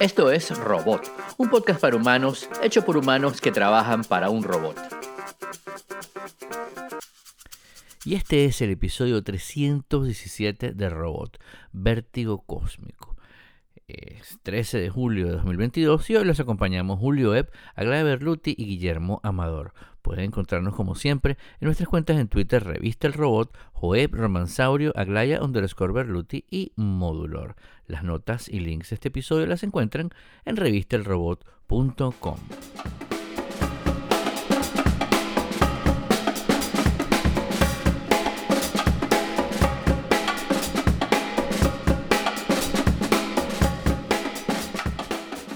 Esto es Robot, un podcast para humanos hecho por humanos que trabajan para un robot. Y este es el episodio 317 de Robot, Vértigo Cósmico. Es 13 de julio de 2022 y hoy los acompañamos Julio Epp, Aglaya Berluti y Guillermo Amador. Pueden encontrarnos como siempre en nuestras cuentas en Twitter Revista El Robot, Joeb, Romansaurio, Aglaya underscore Berluti y Modulor. Las notas y links de este episodio las encuentran en revistelrobot.com.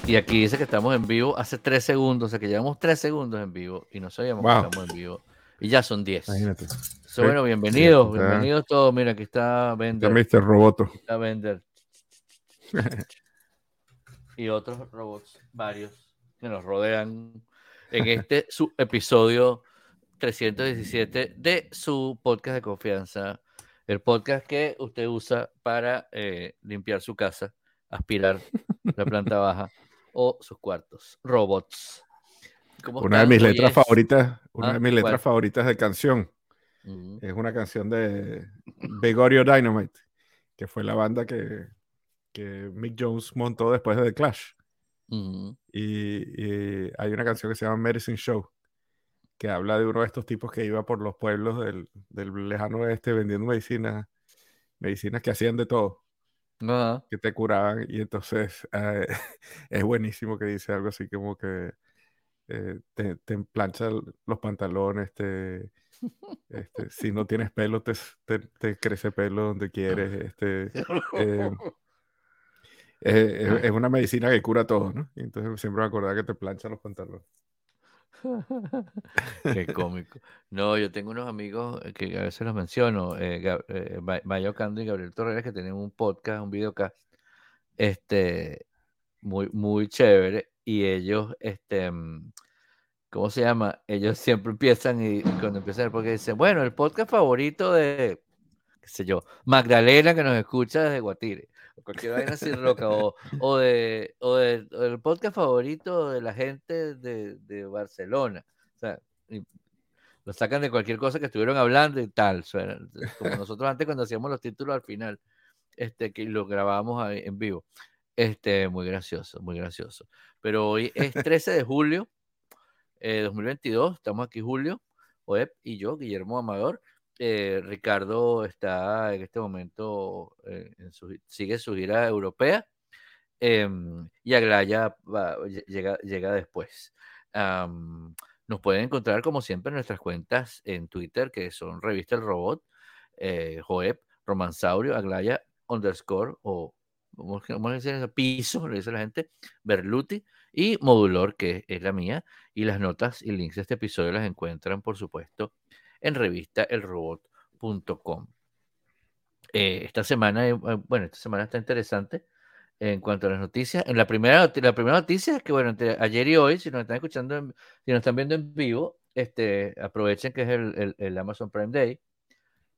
Y aquí dice que estamos en vivo hace tres segundos, o sea que llevamos tres segundos en vivo y no sabíamos que estamos en vivo. Y ya son diez. Imagínate. bueno, bienvenidos, bienvenidos todos. Mira, aquí está Bender. Mr. Roboto. Está Bender. y otros robots, varios, que nos rodean en este su episodio 317 de su podcast de confianza. El podcast que usted usa para eh, limpiar su casa, aspirar la planta baja o sus cuartos. Robots. Una de mis letras favoritas, una de ah, mis letras favoritas de canción. Es una canción de Begorio Dynamite, que fue la banda que, que Mick Jones montó después de The Clash. y, hay una canción que se llama Medicine Show, que habla de uno de estos tipos que iba por los pueblos del, del lejano oeste vendiendo medicinas, medicinas que hacían de todo que te curaban. Y entonces eh, es buenísimo que dice algo así como que eh, te, te plancha los pantalones, te, este, si no tienes pelo, te, te, crece pelo donde quieres. Este, eh, es, una medicina que cura todo, ¿no? Y entonces siempre me acordaba que te plancha los pantalones. Qué cómico. No, yo tengo unos amigos que a veces los menciono, eh, eh Mayo Cando y Gabriel Torres, que tienen un podcast, un videocast, este, muy, muy chévere. Y ellos, este, mm, ¿cómo se llama? Ellos siempre empiezan y, cuando empiezan porque dicen, bueno, el podcast favorito de, qué sé yo, Magdalena que nos escucha desde Guatire cualquier vaina sin roca, o, o, de, o, de, el podcast favorito de la gente de, de Barcelona. O sea, lo sacan de cualquier cosa que estuvieron hablando y tal. como nosotros antes cuando hacíamos los títulos al final, este, que lo grabábamos en vivo. Este, muy gracioso, muy gracioso. Pero hoy es 13 de julio de eh, 2022, estamos aquí Julio, Oeb y yo, Guillermo Amador. Eh, Ricardo está en este momento, eh, sigue su gira europea em, y Aglaya llega, llega después. nos pueden encontrar como siempre en nuestras cuentas en Twitter, que son Revista El Robot, eh, Joep, Romansaurio, Aglaya, underscore o ¿cómo decir Piso, le dice la gente, Berluti y Modulor, que es la mía, y las notas y links de este episodio las encuentran, por supuesto, en revistaelrobot.com. Eh, esta semana, eh, bueno, esta semana está interesante en cuanto a las noticias. En la primera, la primera noticia es que, bueno, entre ayer y hoy, si nos están escuchando, si nos están viendo en vivo, este, aprovechen que es el, Amazon Prime Day.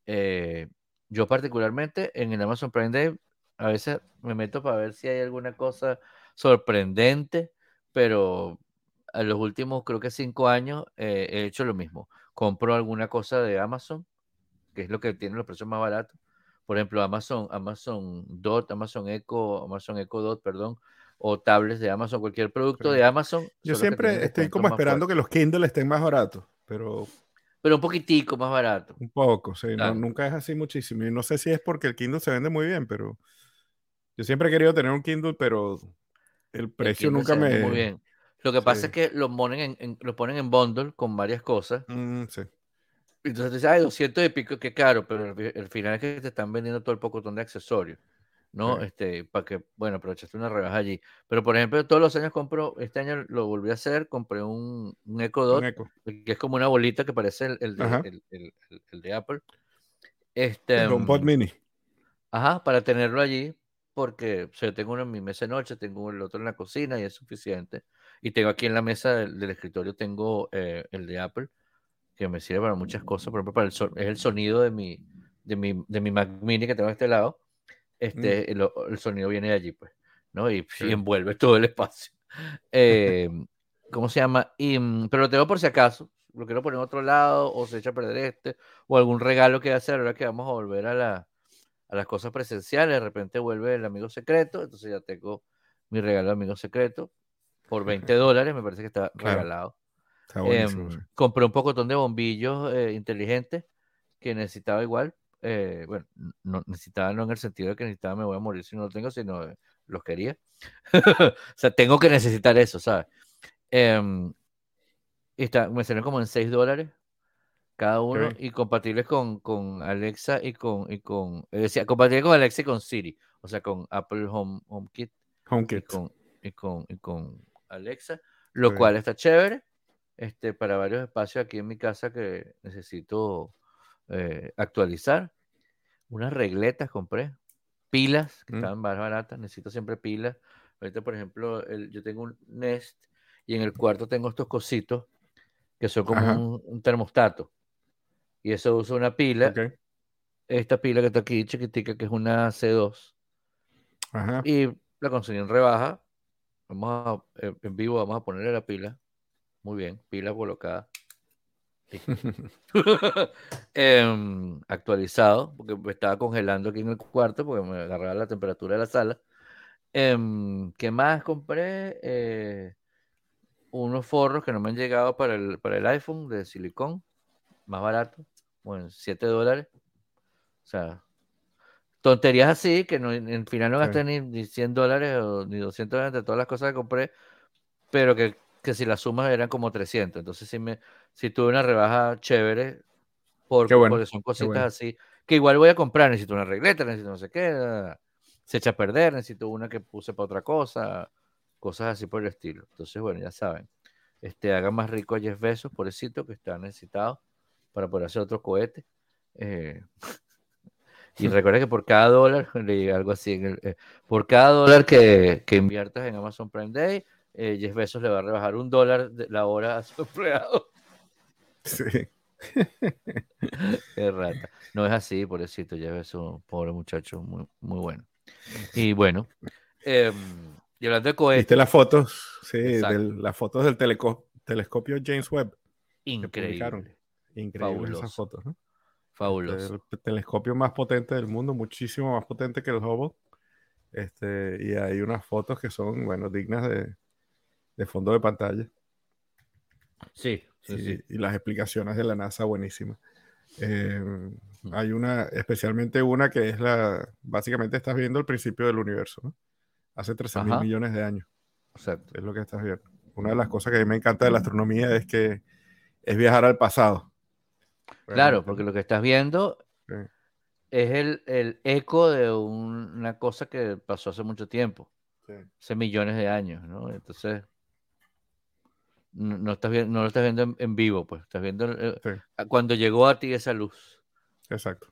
Eh, yo particularmente en el Amazon Prime Day a veces me meto para ver si hay alguna cosa sorprendente, pero a los últimos creo que cinco años he hecho lo mismo compro alguna cosa de Amazon, que es lo que tiene los precios más baratos. Por ejemplo, Amazon, Amazon Dot, Amazon Echo, Amazon Echo Dot, perdón, o tablets de Amazon, cualquier producto de Amazon. Yo siempre estoy como esperando que los Kindle estén más baratos, pero... Pero un poquitico más barato. Un poco, sí, nunca es así muchísimo. Y no sé si es porque el Kindle se vende muy bien, pero yo siempre he querido tener un Kindle, pero el precio nunca me... Muy bien. Lo que pasa es que lo ponen en, lo ponen en bundle con varias cosas. Mm, sí. Entonces te dice, ay, 200 y pico, qué caro, pero el, final es que te están vendiendo todo el pocotón de accesorios, ¿no? Este, para que, bueno, aprovechaste una rebaja allí. Pero, por ejemplo, todos los años compro, este año lo volví a hacer, compré un, un Echo Dot, que es como una bolita que parece el, el, de, el, de, Apple. Este, un pod mini. Ajá, para tenerlo allí, porque o sea, tengo uno en mi mesa de noche, tengo el otro en la cocina y es suficiente. Y tengo aquí en la mesa del, escritorio, tengo eh, el de Apple, que me sirve para muchas cosas. Por ejemplo, para el es el sonido de mi, de mi, de mi Mac Mini que tengo a este lado. Este, mm. el, sonido viene de allí, pues. ¿no? Y, envuelve todo el espacio. Eh, ¿Cómo se llama? Y, mm, pero lo tengo por si acaso, lo quiero poner en otro lado, o se echa a perder este, o algún regalo que hacer ahora que vamos a volver a, la, a las cosas presenciales, de repente vuelve el amigo secreto, entonces ya tengo mi regalo de amigo secreto por 20 dólares, me parece que está regalado. Em, compré un pocotón de bombillos eh, inteligentes que necesitaba igual. Eh, bueno, no necesitaba no en el sentido de que necesitaba me voy a morir si no lo tengo, sino eh, los quería. o sea, tengo que necesitar eso, ¿sabes? Em, está, me salen como en 6 dólares cada uno y compatibles con, con, Alexa y con, y con decía, compatibles con Alexa y con Siri, o sea, con Apple Home, HomeKit, HomeKit. Y, con, y, con, y con Alexa, lo cual está chévere este, para varios espacios aquí en mi casa que necesito eh, actualizar. Unas regletas compré, pilas que mm. estaban más baratas, necesito siempre pilas. Ahorita, por ejemplo, el, yo tengo un Nest y en el cuarto tengo estos cositos que son como un, termostato. Y eso usa una pila. Esta pila que está aquí, chiquitica, que es una C2. Y la conseguí en rebaja. Vamos a, eh, en vivo vamos a ponerle la pila. Muy bien, pila colocada. Em, actualizado, porque me estaba congelando aquí en el cuarto, porque me agarraba la temperatura de la sala. Em, ¿Qué más compré? Eh, unos forros que no me han llegado para el, para el iPhone de silicón, más barato, bueno, 7 dólares. O sea, tonterías así, que no, en final no gasté ni, 100 dólares o ni 200 dólares de todas las cosas que compré, pero que, que si las sumas eran como 300. Entonces, si, me, si tuve una rebaja chévere, porque, porque son cositas así, que igual voy a comprar, necesito una regleta, necesito no sé qué, se echa a perder, necesito una que puse para otra cosa, cosas así por el estilo. Entonces, bueno, ya saben, este, haga más rico a Jeff Bezos, pobrecito, que está necesitado para poder hacer otro cohete. Eh, y recuerda que por cada dólar, algo así, eh, por cada dólar que, que, inviertas en Amazon Prime Day, eh, Jeff Bezos le va a rebajar un dólar de la hora a su empleado. Sí. Qué rata. No es así, pobrecito, Jeff Bezos, pobre muchacho, muy, muy bueno. Y bueno, eh, y hablando de cohetes. ¿Viste las fotos? Sí, las fotos del telescopio James Webb. Increíble. Increíble esas fotos, ¿no? Fabuloso. El telescopio más potente del mundo, muchísimo más potente que el Hubble. Este, y hay unas fotos que son, bueno, dignas de, fondo de pantalla. Sí, sí, y, las explicaciones de la NASA buenísimas. Eh, hay una, especialmente una que es la, básicamente estás viendo el principio del universo, ¿no? hace 13 mil millones de años. Exacto. Es lo que estás viendo. Una de las cosas que a mí me encanta de la astronomía es que es viajar al pasado. Claro, porque lo que estás viendo es el, eco de una cosa que pasó hace mucho tiempo, hace millones de años, ¿no? Entonces, no, estás viendo, no lo estás viendo en, vivo, pues estás viendo eh, cuando llegó a ti esa luz. Exacto.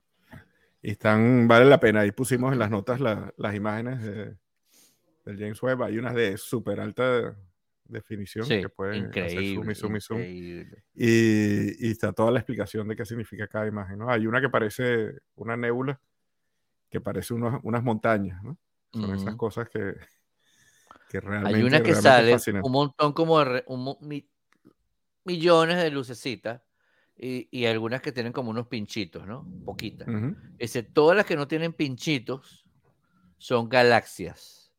Y están, vale la pena. Ahí pusimos en las notas las imágenes de, del James Webb. Hay unas de súper alta definición que pueden hacer zoom y zoom y Y, está toda la explicación de qué significa cada imagen. ¿no? Hay una que parece una nébula, que parece unas montañas. ¿no? Son esas cosas que, que realmente. Hay una que sale un montón como millones de lucecitas. Y, y, algunas que tienen como unos pinchitos, ¿no? Poquitas. Ese, todas las que no tienen pinchitos son galaxias.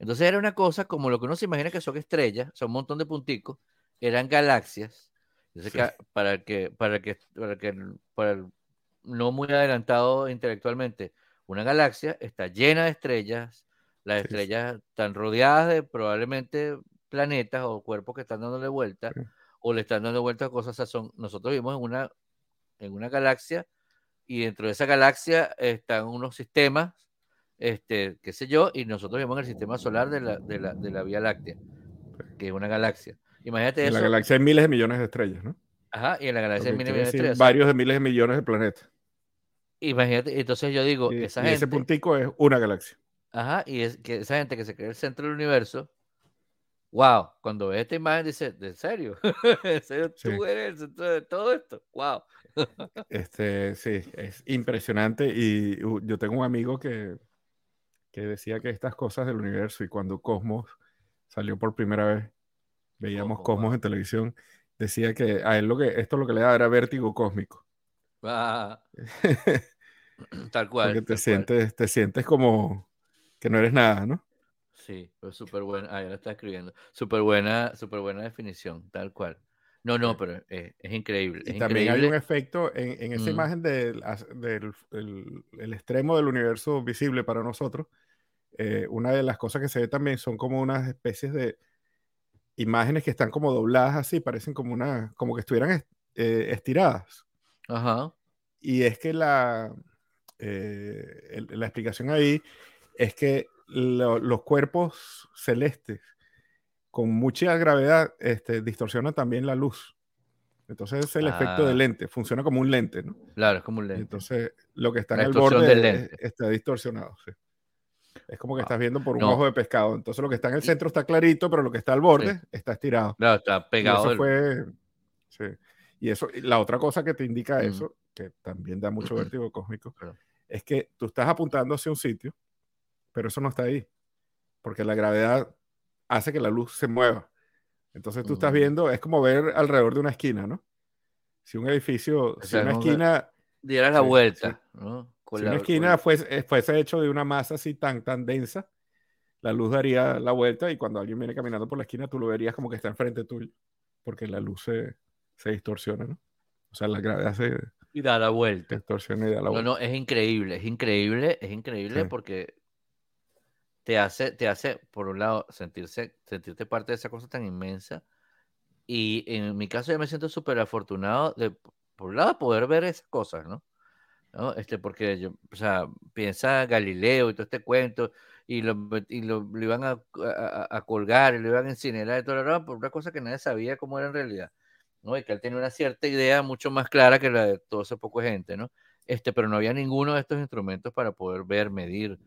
Entonces era una cosa como lo que uno se imagina que son estrellas, son un montón de punticos, eran galaxias. para que, para que, para que, para el no muy adelantado intelectualmente, una galaxia está llena de estrellas, las estrellas están rodeadas de probablemente planetas o cuerpos que están dándole vuelta o le están dando vuelta a cosas. son, nosotros vivimos en una, en una galaxia y dentro de esa galaxia están unos sistemas este, qué sé yo, y nosotros vivimos en el sistema solar de la, de la, de la Vía Láctea, que es una galaxia. Imagínate en la galaxia hay miles de millones de estrellas, ¿no? Ajá, y en la galaxia hay miles de millones de estrellas. Varios de miles de millones de planetas. Imagínate, entonces yo digo, esa y ese puntico es una galaxia. Ajá, y es que esa gente que se cree el centro del universo, wow, cuando ve esta imagen dice, ¿de serio? ¿En serio tú eres el centro de todo esto? Wow. este, sí, es impresionante y yo tengo un amigo que que decía que estas cosas del universo y cuando Cosmos salió por primera vez, veíamos Cosmos en televisión, decía que a él lo que esto lo que le da era vértigo cósmico. Ah. tal cual. Porque te sientes, te sientes como que no eres nada, ¿no? Sí, pues súper buena. Ah, ya lo está escribiendo. Súper buena, súper buena definición, tal cual. No, no, pero es, increíble. Y también hay un efecto en, esa mm. imagen del, el, extremo del universo visible para nosotros. Eh, una de las cosas que se ve también son como unas especies de imágenes que están como dobladas así, parecen como una, como que estuvieran eh, estiradas. Ajá. Y es que la, eh, la explicación ahí es que los cuerpos celestes con mucha gravedad este, distorsionan también la luz. Entonces es el efecto del ah. lente, funciona como un lente, ¿no? Claro, es como un lente. Entonces lo que está en el borde está distorsionado. Es como que estás viendo por un ojo de pescado. Entonces lo que está en el centro está clarito, pero lo que está al borde está estirado. Claro, está pegado. Y eso fue. Sí. Y eso, la otra cosa que te indica eso, que también da mucho vértigo cósmico, es que tú estás apuntando hacia un sitio, pero eso no está ahí. Porque la gravedad hace que la luz se mueva. Entonces tú estás viendo, es como ver alrededor de una esquina, ¿no? Si un edificio, si una esquina... Diera la vuelta, ¿no? si una esquina fuese, fuese, hecho de una masa así tan, tan densa, la luz daría la vuelta y cuando alguien viene caminando por la esquina tú lo verías como que está enfrente tuyo, porque la luz se, se distorsiona, ¿no? O sea, la gravedad se... Y da la vuelta. Distorsiona y da la vuelta. No, no, es increíble, es increíble, es increíble porque te hace, te hace, por un lado, sentirse, sentirte parte de esa cosa tan inmensa. Y en mi caso yo me siento súper afortunado de, por un lado, poder ver esas cosas, ¿no? ¿No? Este, porque yo, o sea, piensa Galileo y todo este cuento, y lo, y lo, iban a, a, colgar, y lo iban a incinerar y todo lo por una cosa que nadie sabía cómo era en realidad, ¿no? Y que él tenía una cierta idea mucho más clara que la de todo ese poco gente, ¿no? Este, pero no había ninguno de estos instrumentos para poder ver, medir,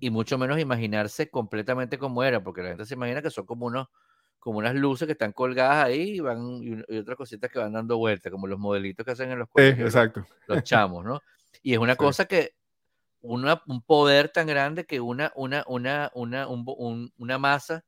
y mucho menos imaginarse completamente cómo era, porque la gente se imagina que son como unos como unas luces que están colgadas ahí y van y, otras cositas que van dando vueltas, como los modelitos que hacen en los exacto. Los, chamos, ¿no? Y es una cosa que una, un poder tan grande que una, una, una, una, una masa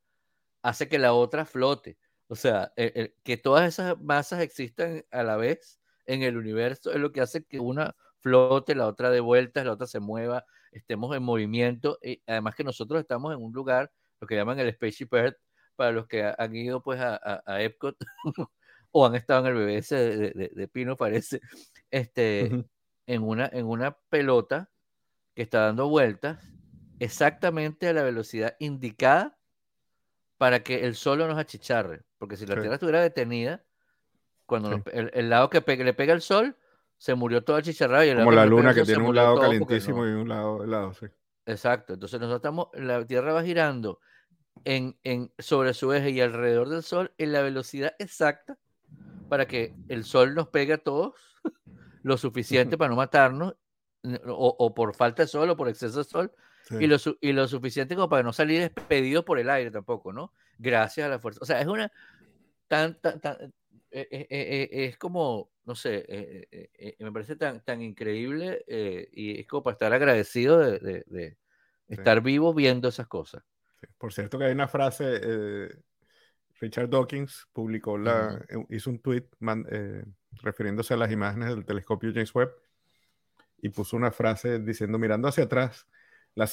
hace que la otra flote. O sea, que todas esas masas existan a la vez en el universo es lo que hace que una flote, la otra de vueltas, la otra se mueva, estemos en movimiento. Y además que nosotros estamos en un lugar, lo que llaman el Spaceship Earth, para los que han ido pues a, a, Epcot o han estado en el BBS de, de, Pino, parece, este, en, una, en una pelota que está dando vueltas exactamente a la velocidad indicada para que el sol no nos achicharre. Porque si la Tierra estuviera detenida, cuando el, lado que le pega el sol, se murió todo el chicharrado. Y Como la luna que tiene un lado calentísimo y un lado helado, sí. Exacto. Entonces nosotros estamos, la Tierra va girando en, en, sobre su eje y alrededor del Sol en la velocidad exacta para que el Sol nos pegue a todos lo suficiente para no matarnos, o, o, por falta de sol o por exceso de sol, y, lo, y lo suficiente como para no salir despedido por el aire tampoco, ¿no? Gracias a la fuerza. O sea, es una tan, tan, tan eh, eh, eh, es como no sé, me parece tan, tan increíble y es como para estar agradecido de, estar vivo viendo esas cosas. Por cierto que hay una frase, Richard Dawkins publicó la, hizo un tweet refiriéndose a las imágenes del telescopio James Webb y puso una frase diciendo, mirando hacia atrás, la,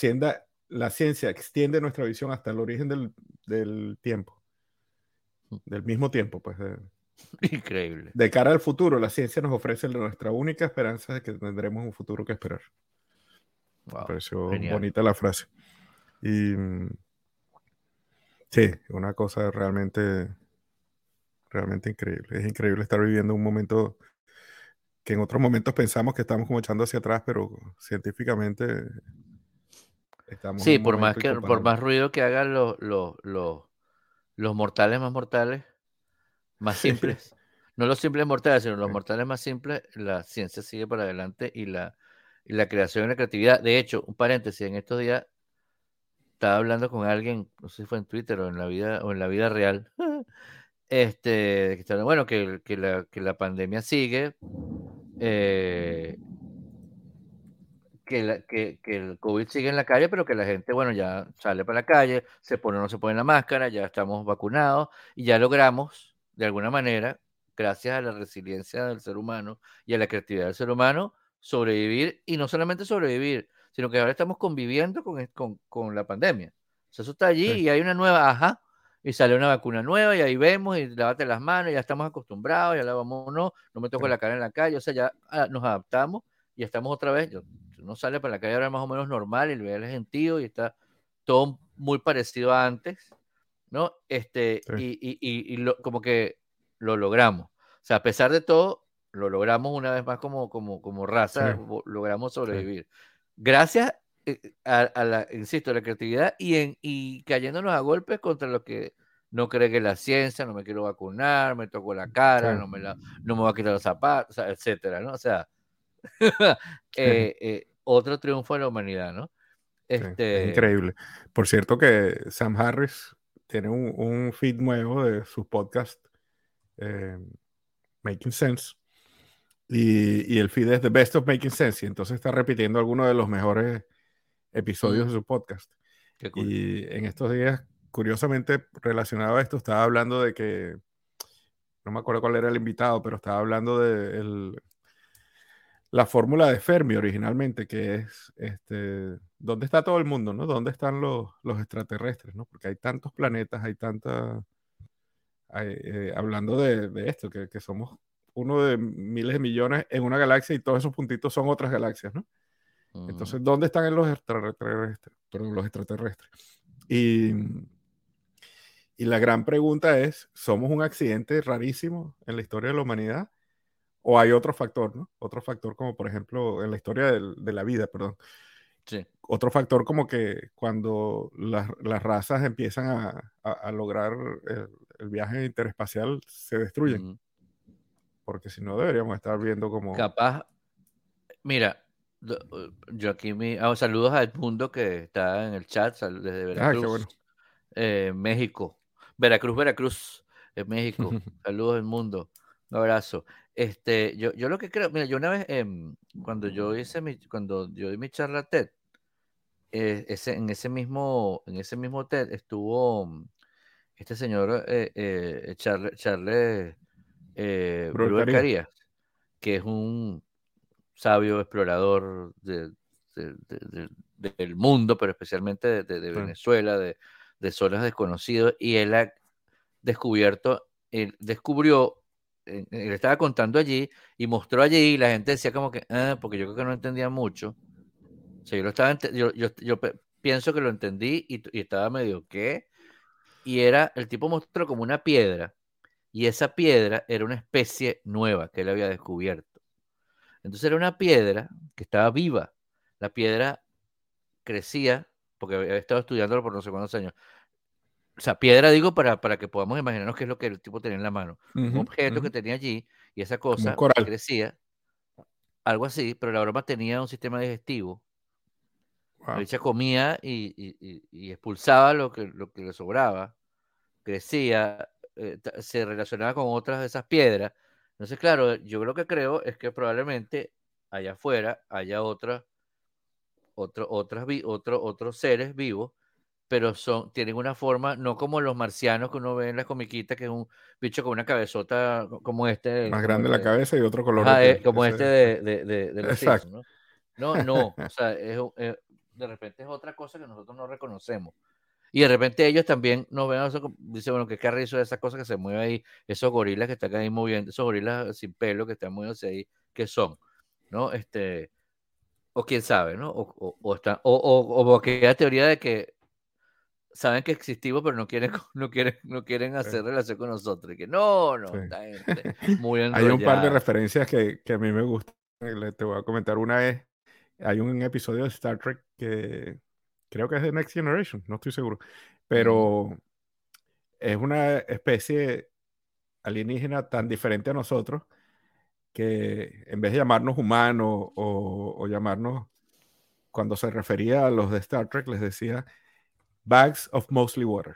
la ciencia extiende nuestra visión hasta el origen del, del tiempo, del mismo tiempo, pues. Increíble. De cara al futuro, la ciencia nos ofrece nuestra única esperanza de que tendremos un futuro que esperar. Wow, pareció bonita la frase. Y mm, sí, una cosa realmente, realmente increíble. Es increíble estar viviendo un momento que en otros momentos pensamos que estamos como echando hacia atrás, pero científicamente estamos. Sí, por más, que, por más ruido que hagan los, los, los mortales más mortales, más simples. no los simples mortales, sino los mortales más simples, la ciencia sigue para adelante y la, la creación y la creatividad. De hecho, un paréntesis, en estos días estaba hablando con alguien, no sé si fue en Twitter o en la vida, o en la vida real, este, que bueno, que, que, la, que la pandemia sigue, eh, que, que, que, el COVID sigue en la calle, pero que la gente, bueno, ya sale para la calle, se pone o no se pone la máscara, ya estamos vacunados y ya logramos, de alguna manera, gracias a la resiliencia del ser humano y a la creatividad del ser humano, sobrevivir y no solamente sobrevivir, sino que ahora estamos conviviendo con, con, con la pandemia. O sea, eso está allí y hay una nueva, ajá, y sale una vacuna nueva y ahí vemos y lávate las manos, ya estamos acostumbrados, ya lavamos no, no me toco la cara en la calle, o sea, ya ah, nos adaptamos y estamos otra vez, yo, no sale para la calle ahora más o menos normal y ve el gentío y está todo muy parecido a antes, ¿no? Este, y, y, y, lo, como que lo logramos. O sea, a pesar de todo, lo logramos una vez más como, como, como raza, logramos sobrevivir. Gracias eh, a, la, insisto, la creatividad y, en, y cayéndonos a golpes contra los que no creen que la ciencia, no me quiero vacunar, me toco la cara, no, me la, no me voy a quitar los zapatos, etcétera, ¿no? O sea, eh, eh, otro triunfo de la humanidad, ¿no? Este... increíble. Por cierto que Sam Harris tiene un, un feed nuevo de su podcast Making Sense y, y, el feed es The Best of Making Sense y entonces está repitiendo algunos de los mejores episodios de su podcast. Y en estos días, curiosamente, relacionado a esto, estaba hablando de que, no me acuerdo cuál era el invitado, pero estaba hablando de el, la fórmula de Fermi originalmente, que es, este, ¿dónde está todo el mundo? ¿no? ¿Dónde están los, los extraterrestres? ¿no? Porque hay tantos planetas, hay tanta... Eh, hablando de, de esto, que, que, somos uno de miles de millones en una galaxia y todos esos puntitos son otras galaxias, ¿no? Entonces, ¿dónde están los extraterrestres? los extraterrestres. Y, y la gran pregunta es, ¿somos un accidente rarísimo en la historia de la humanidad? ¿O hay otro factor, ¿no? Otro factor como, por ejemplo, en la historia de la vida, perdón. Sí. Otro factor como que cuando las, las razas empiezan a, a, lograr el, viaje interespacial, se destruyen. Porque si no, deberíamos estar viendo como... Capaz, mira, yo aquí mi ah, saludos a Edmundo que está en el chat desde ah, Veracruz, eh, México, Veracruz, Veracruz, en México. saludos Edmundo, un abrazo. Este, yo, yo lo que creo, mira, yo una vez em, cuando yo hice mi, cuando yo di mi charla TED, eh, ese, en ese mismo, en ese mismo TED estuvo mm, este señor eh, eh Charles, Charles Carías, que es un sabio explorador del mundo, pero especialmente de, Venezuela, de, zonas desconocidas, y él ha descubierto, él descubrió, él estaba contando allí y mostró allí, y la gente decía como que, ah, porque yo creo que no entendía mucho. O sea, yo, lo estaba, yo, yo, pienso que lo entendí y, estaba medio, ¿qué? Y era, el tipo mostró como una piedra, y esa piedra era una especie nueva que él había descubierto. Entonces era una piedra que estaba viva. La piedra crecía, porque había estado estudiándolo por no sé cuántos años. O sea, piedra digo para, para que podamos imaginarnos qué es lo que el tipo tenía en la mano. un objeto que tenía allí y esa cosa crecía. Algo así, pero la broma tenía un sistema digestivo. La bicha comía y, expulsaba lo que, lo que le sobraba. Crecía, eh, se relacionaba con otras de esas piedras entonces, claro, yo creo que creo es que probablemente allá afuera haya otras, otro, otras, otro, otros seres vivos, pero son, tienen una forma, no como los marcianos que uno ve en las comiquitas, que es un bicho con una cabezota como este. Más grande la cabeza y otro color. Eh, como este de, de, de, de los ¿no? ¿no? No, o sea, es, de repente es otra cosa que nosotros no reconocemos. Y de repente ellos también nos ven, dicen, bueno, qué carrizo de esa cosa que se mueve ahí, esos gorilas que están ahí moviendo, esos gorilas sin pelo que están moviéndose ahí, ¿qué son? ¿No? Este, o quién sabe, ¿no? O, o, o, está, o, o, aquella teoría de que saben que existimos, pero no quieren, no quieren, no quieren hacer relación con nosotros. Y que no, no, muy Hay un par de referencias que, que a mí me gustan. Te voy a comentar una vez. Hay un episodio de Star Trek que creo que es de Next Generation, no estoy seguro, pero es una especie alienígena tan diferente a nosotros que en vez de llamarnos humanos o, llamarnos, cuando se refería a los de Star Trek, les decía bags of mostly water,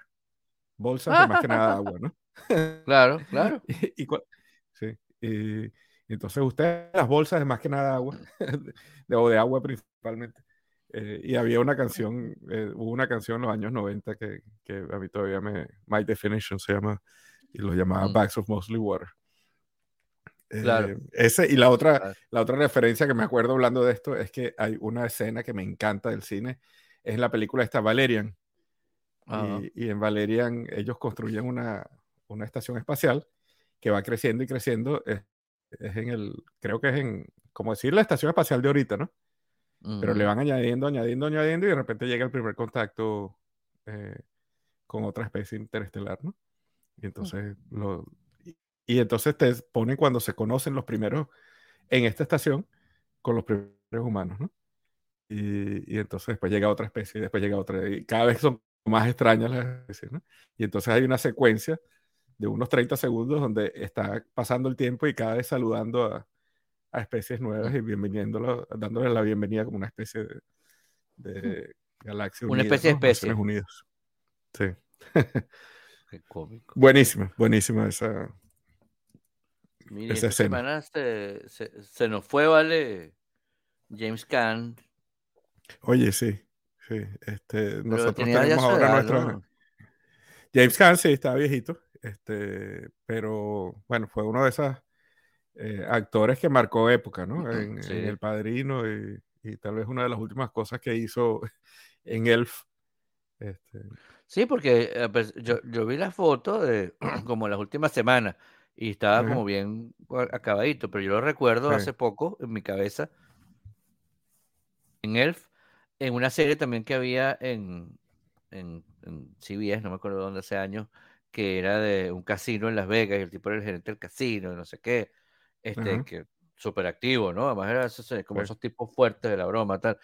bolsas de más que nada agua, ¿no? Claro, claro. y, sí, y, Entonces usted las bolsas es más que nada agua, o de agua principalmente. Eh, y había una canción, eh, hubo una canción en los años 90 que, que, a mí todavía me, My Definition se llama, y lo llamaba Bags of Mostly Water. Claro. ese, y la otra, la otra referencia que me acuerdo hablando de esto es que hay una escena que me encanta del cine, es la película esta Valerian. Y, y, en Valerian ellos construyen una, una estación espacial que va creciendo y creciendo. Es, en el, creo que es en, como decir, la estación espacial de ahorita, ¿no? Pero le van añadiendo, añadiendo, añadiendo y de repente llega el primer contacto eh, con otra especie interestelar, ¿no? Y entonces, lo, y, entonces te ponen cuando se conocen los primeros en esta estación con los primeros humanos, ¿no? Y, y, entonces después llega otra especie, y después llega otra, y cada vez son más extrañas las especies, ¿no? Y entonces hay una secuencia de unos 30 segundos donde está pasando el tiempo y cada vez saludando a, a especies nuevas y bienveniéndolo, dándole la bienvenida como una especie de, de galaxia Una especie de especie. Unidos. Sí. Qué cómico. Buenísima, buenísima esa. Mire, esa semana se, se, nos fue, ¿vale? James Caan. Oye, sí. Sí. Este, nosotros tenemos ahora nuestro. James Caan sí está viejito. Este, pero bueno, fue uno de esos eh, actores que marcó época, ¿no? En, El Padrino y, tal vez una de las últimas cosas que hizo en Elf. Este... Sí, porque eh, pues, yo, yo, vi la foto de como las últimas semanas y estaba como bien acabadito, pero yo lo recuerdo hace poco en mi cabeza en Elf, en una serie también que había en, en, en CBS, no me acuerdo dónde hace años, que era de un casino en Las Vegas y el tipo era el gerente del casino y no sé qué, este, que súper activo, ¿no? Además era como esos tipos fuertes de la broma, tal.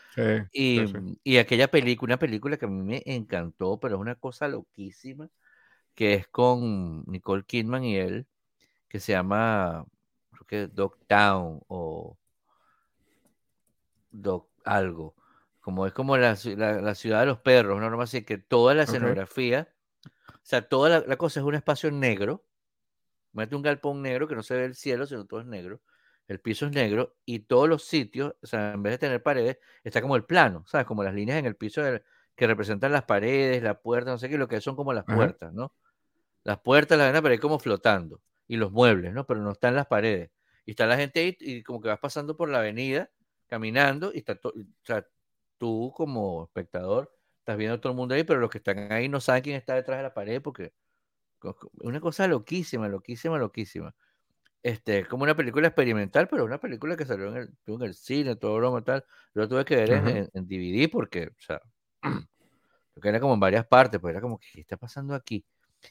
y, y, aquella película, una película que a mí me encantó, pero es una cosa loquísima, que es con Nicole Kidman y él, que se llama, creo que Dogtown o Dog algo. Como es como la, la, ciudad de los perros, ¿no? Así que toda la escenografía o sea, toda la, cosa es un espacio negro. Mete un galpón negro que no se ve el cielo, sino todo es negro. El piso es negro y todos los sitios, o sea, en vez de tener paredes, está como el plano, ¿sabes? Como las líneas en el piso que representan las paredes, la puerta, no sé qué, lo que son como las puertas, ¿no? Las puertas, las pero hay como flotando. Y los muebles, ¿no? Pero no están las paredes. Y está la gente ahí y como que vas pasando por la avenida, caminando, y está todo, o sea, tú como espectador estás viendo todo el mundo ahí, pero los que están ahí no saben quién está detrás de la pared porque es una cosa loquísima, loquísima, loquísima. Este, como una película experimental, pero una película que salió en el, en el cine, todo broma tal. Lo tuve que ver en, DVD porque, o sea, que era como en varias partes, pues era como, ¿qué está pasando aquí?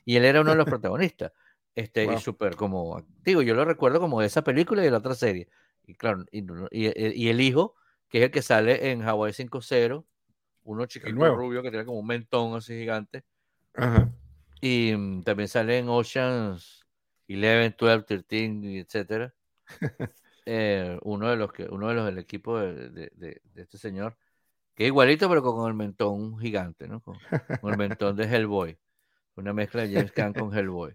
Y él era uno de los protagonistas. Este, y súper como activo. Yo lo recuerdo como de esa película y de la otra serie. Y claro, y, y, el hijo, que es el que sale en Hawaii 5-0, uno chiquito rubio que tiene como un mentón así gigante. Y mm, también sale en Oceans 11, 12, 13, etcétera. Eh, uno de los que, uno de los del equipo de, este señor, que es igualito, pero con el mentón gigante, ¿no? Con, el mentón de Hellboy. Una mezcla de James Caan con Hellboy.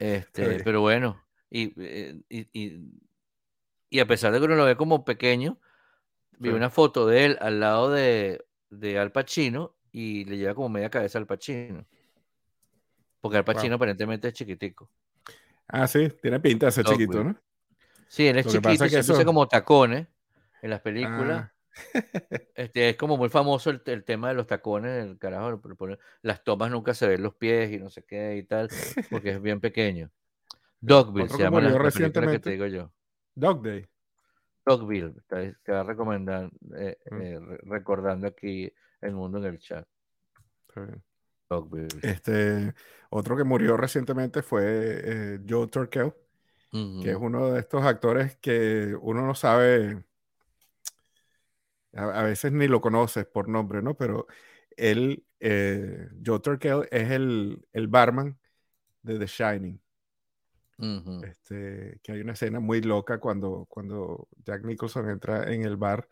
Este, pero bueno, eh, y, y, y, a pesar de que uno lo ve como pequeño, vi una foto de él al lado de de Al Pacino y le lleva como media cabeza al Pacino. Porque Al Pacino aparentemente es chiquitico. Ah, sí, tiene pinta de ser chiquito, ¿no? Sí, él es chiquito, se eso... como tacones en las películas. Ah. Este, es como muy famoso el, tema de los tacones, el carajo, las tomas nunca se ven los pies y no sé qué y tal, porque es bien pequeño. Dogville se llama la, la que te digo yo. Dog Day. Dogville, te va a recomendar, eh, mm. eh, recordando aquí el mundo en el chat. Dogville. Este, otro que murió recientemente fue eh, Joe Turkel, que es uno de estos actores que uno no sabe, a, veces ni lo conoces por nombre, ¿no? Pero él, Joe Turkel, es el, el barman de The Shining este, que hay una escena muy loca cuando, cuando Jack Nicholson entra en el bar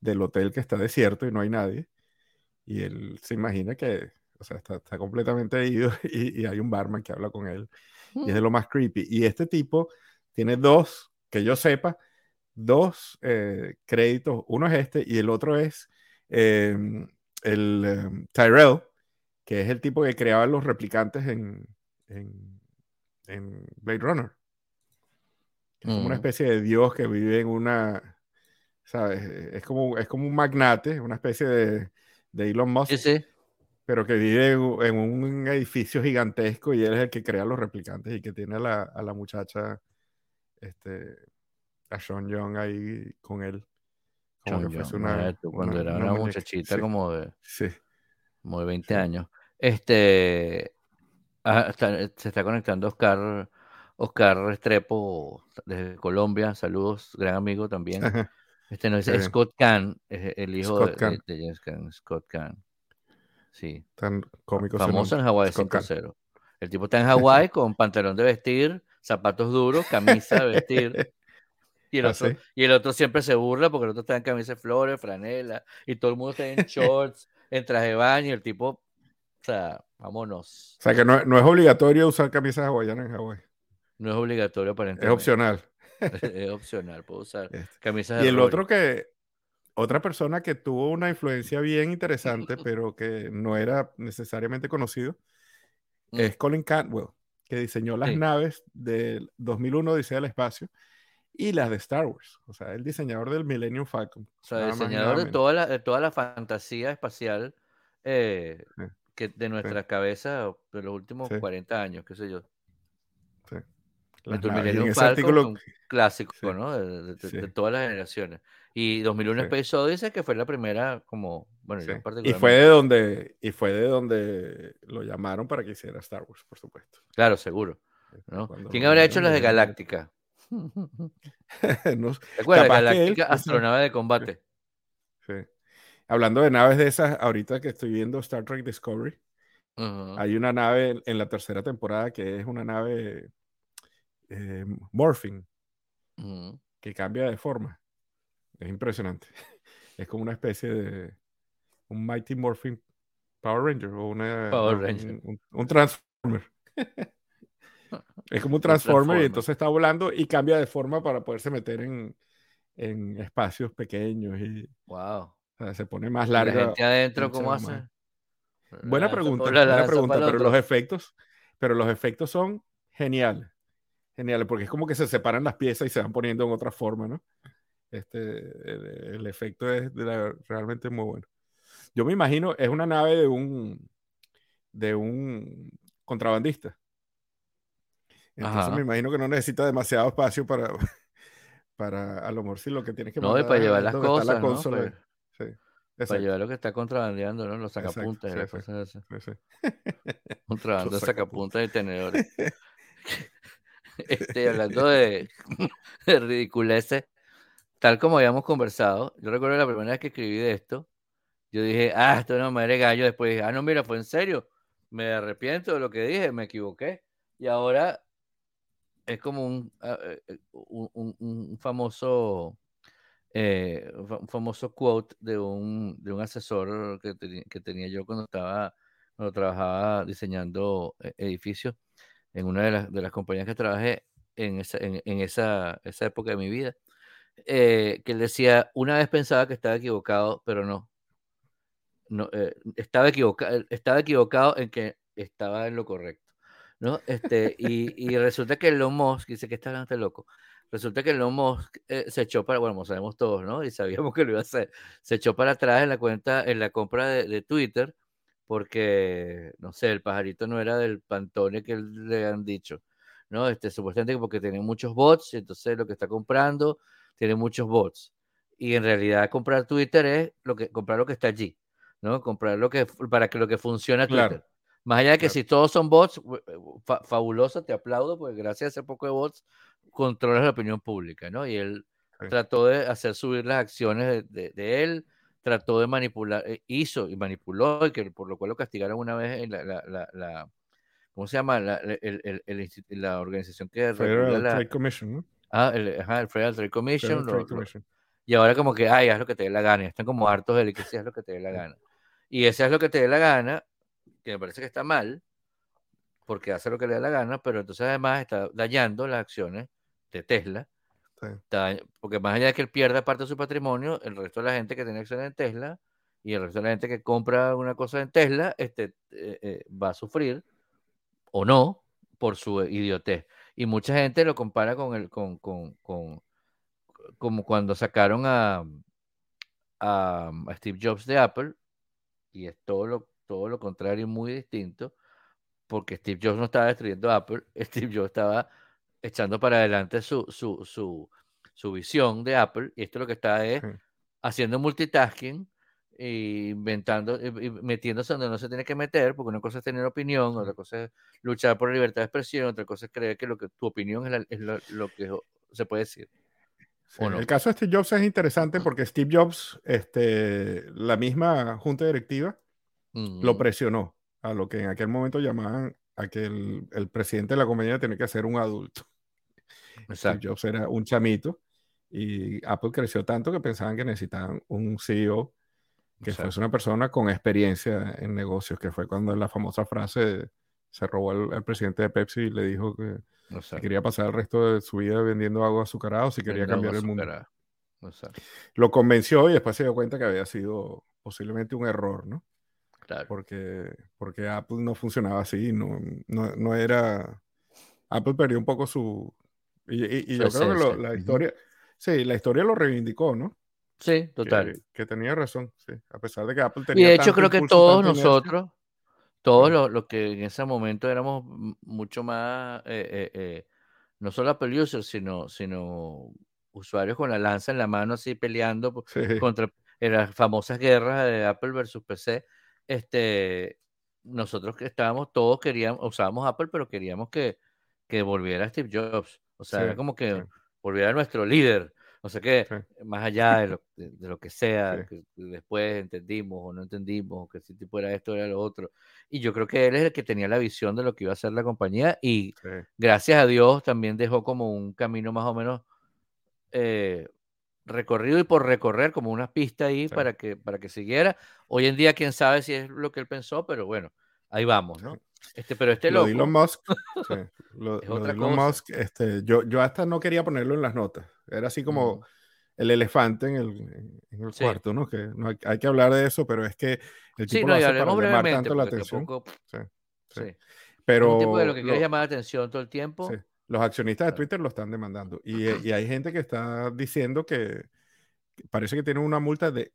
del hotel que está desierto y no hay nadie. Y él se imagina que, o sea, está, está completamente ido y, y, hay un barman que habla con él. Y es de mm. lo más creepy. Y este tipo tiene dos que yo sepa, dos eh, créditos. Uno es este y el otro es em, el em, Tyrell, que es el tipo que creaba los replicantes en, en, Blade Runner. Es como una mm. especie de dios que vive en una, ¿sabes? Es como, es como un magnate, una especie de, de Elon Musk. Sí, sí pero que vive en un edificio gigantesco y él es el que crea los replicantes y que tiene a la, a la muchacha, este, a Sean Young ahí con él. Como que fuese una, cuando era una, muchachita como de, sí. como de 20 años. Este, ah, se está conectando Oscar, Oscar Restrepo desde Colombia. Saludos, gran amigo también. Este no es Scott Kahn, el hijo de, de, James Kahn, Scott Kahn. Sí. Tan cómico. Famoso en Hawái 5-0. El tipo está en Hawái con pantalón de vestir, zapatos duros, camisa de vestir. Y el, ¿Ah, otro, y el otro siempre se burla porque el otro está en camisa de flores, franela, y todo el mundo está en shorts, en traje de baño, y el tipo, o sea, vámonos. O sea, que no, es obligatorio usar camisas hawaianas en Hawái. No es obligatorio aparentemente. Es opcional. Es, opcional, puedo usar este. camisas Y el otro que, otra persona que tuvo una influencia bien interesante, pero que no era necesariamente conocido, mm. es Colin Cantwell, que diseñó las naves del 2001 Dice el Espacio y las de Star Wars. O sea, el diseñador del Millennium Falcon. O sea, el diseñador de toda, la, de toda la fantasía espacial eh, que de nuestra cabeza de los últimos 40 años, qué sé yo. Sí. Falcon un clásico, ¿no? de, todas las generaciones. Y 2001 sí. Space Odyssey, que fue la primera, como, bueno, y fue de donde y fue de donde lo llamaron para que hiciera Star Wars, por supuesto. Claro, seguro. ¿no? ¿Quién habría hecho las de Galáctica? no, ¿Te acuerdas? Galáctica, astronave de combate. Sí. Hablando de naves de esas, ahorita que estoy viendo Star Trek Discovery, hay una nave en la tercera temporada que es una nave eh, morphing, que cambia de forma. Es impresionante. Es como una especie de un Mighty Morphin Power Ranger o una, Un, Transformer. es como un Transformer, y entonces está volando y cambia de forma para poderse meter en, en espacios pequeños y wow. Se pone más larga. ¿La gente adentro cómo hace? Buena pregunta, buena pregunta, pero los efectos, pero los efectos son geniales. Geniales, porque es como que se separan las piezas y se van poniendo en otra forma, ¿no? Este, el, efecto es realmente muy bueno. Yo me imagino, es una nave de un, de un contrabandista. Entonces me imagino que no necesita demasiado espacio para, para a lo mejor si lo que tienes que No, para llevar las cosas, la consola, Para llevar lo que está contrabandeando, ¿no? Los sacapuntas y las cosas así. Contrabando, sacapuntas y tenedores. este, hablando de, de ridiculeces, tal como habíamos conversado, yo recuerdo la primera vez que escribí de esto, yo dije, ah, esto no me gallo, después dije, ah, no, mira, fue en serio, me arrepiento de lo que dije, me equivoqué, y ahora es como un, ah, eh, eh, un, famoso... Eh, un famoso quote de un, de un asesor que, que, tenía yo cuando estaba cuando trabajaba diseñando edificios en una de las, de las compañías que trabajé en esa, en, en esa, esa época de mi vida eh, que él decía, una vez pensaba que estaba equivocado, pero no. no eh, estaba, equivocado, estaba equivocado en que estaba en lo correcto. ¿no? Este, y, y resulta que Elon Musk, dice que está este loco, resulta que Elon Musk eh, se echó para, bueno, sabemos todos, ¿no? Y sabíamos que lo iba a hacer, se echó para atrás en la cuenta, en la compra de, de Twitter, porque, no sé, el pajarito no era del pantone que le han dicho, ¿no? Este, supuestamente porque tenía muchos bots, entonces lo que está comprando tiene muchos bots. Y en realidad comprar Twitter es lo que, comprar lo que está allí, ¿no? Comprar lo que, para que lo que funcione Twitter. Más allá de que si todos son bots, eh, fabuloso, te aplaudo, porque gracias a ese poco de bots controlas la opinión pública, ¿no? Y él trató de hacer subir las acciones de, él, trató de manipular, eh, hizo y manipuló, y que por lo cual lo castigaron una vez en la, la, la, ¿cómo se llama? La, el, el, la organización que... Federal Trade Commission, ¿no? Ah, el, ajá, el Federal Trade Commission. y ahora como que, ay, haz lo que te dé la gana. Están como hartos de que seas lo que te dé la gana. Y ese es lo que te dé la gana, que me parece que está mal, porque hace lo que le da la gana, pero entonces además está dañando las acciones de Tesla, porque más allá de que él pierda parte de su patrimonio, el resto de la gente que tiene acciones en Tesla y el resto de la gente que compra una cosa en Tesla este, eh, eh, va a sufrir o no por su idiotez. Y mucha gente lo compara con el, con, con, con como cuando sacaron a, a, Steve Jobs de Apple, y es todo lo, todo lo contrario y muy distinto, porque Steve Jobs no estaba destruyendo Apple, Steve Jobs estaba echando para adelante su, su, su, su visión de Apple, y esto lo que está es haciendo multitasking, e inventando, y metiéndose donde no se tiene que meter, porque una cosa es tener opinión, otra cosa es luchar por la libertad de expresión, otra cosa es creer que lo que tu opinión es, lo, que se puede decir. El caso de Steve Jobs es interesante porque Steve Jobs, este, la misma junta directiva, lo presionó a lo que en aquel momento llamaban a que el, presidente de la compañía tenía que ser un adulto. Steve Jobs era un chamito y Apple creció tanto que pensaban que necesitaban un CEO que fuese una persona con experiencia en negocios, que fue cuando la famosa frase se robó al, presidente de Pepsi y le dijo que, quería pasar el resto de su vida vendiendo agua azucarada o si quería cambiar el mundo. Lo convenció y después se dio cuenta que había sido posiblemente un error, ¿no? Claro. Porque, porque Apple no funcionaba así, no, no, era... Apple perdió un poco su... Y, yo creo que la historia... Sí, la historia lo reivindicó, ¿no? Sí, total. Que, tenía razón, sí. A pesar de que Apple tenía. Y de hecho, creo que todos nosotros, todos los, que en ese momento éramos mucho más, eh, eh, eh, no solo Apple users, sino, sino usuarios con la lanza en la mano, así peleando contra en las famosas guerras de Apple versus PC. Este, nosotros que estábamos, todos queríamos, usábamos Apple, pero queríamos que, que volviera Steve Jobs. O sea, era como que volviera nuestro líder. O sea que, más allá de lo, de, lo que sea, que después entendimos o no entendimos, que si tipo era esto, era lo otro. Y yo creo que él es el que tenía la visión de lo que iba a ser la compañía y gracias a Dios también dejó como un camino más o menos eh, recorrido y por recorrer, como una pista ahí para, que, para que siguiera. Hoy en día, quién sabe si es lo que él pensó, pero bueno, ahí vamos, ¿no? Este, pero este lo Elon Musk, lo, Elon Musk, este, yo, yo hasta no quería ponerlo en las notas. Era así como el elefante en el, en el cuarto, ¿no? Que no hay, que hablar de eso, pero es que el tipo lo hace para llamar tanto la atención. sí, sí. Pero un tipo de lo que quiere llamar la atención todo el tiempo. Los accionistas de Twitter lo están demandando. Y, y, hay gente que está diciendo que parece que tiene una multa de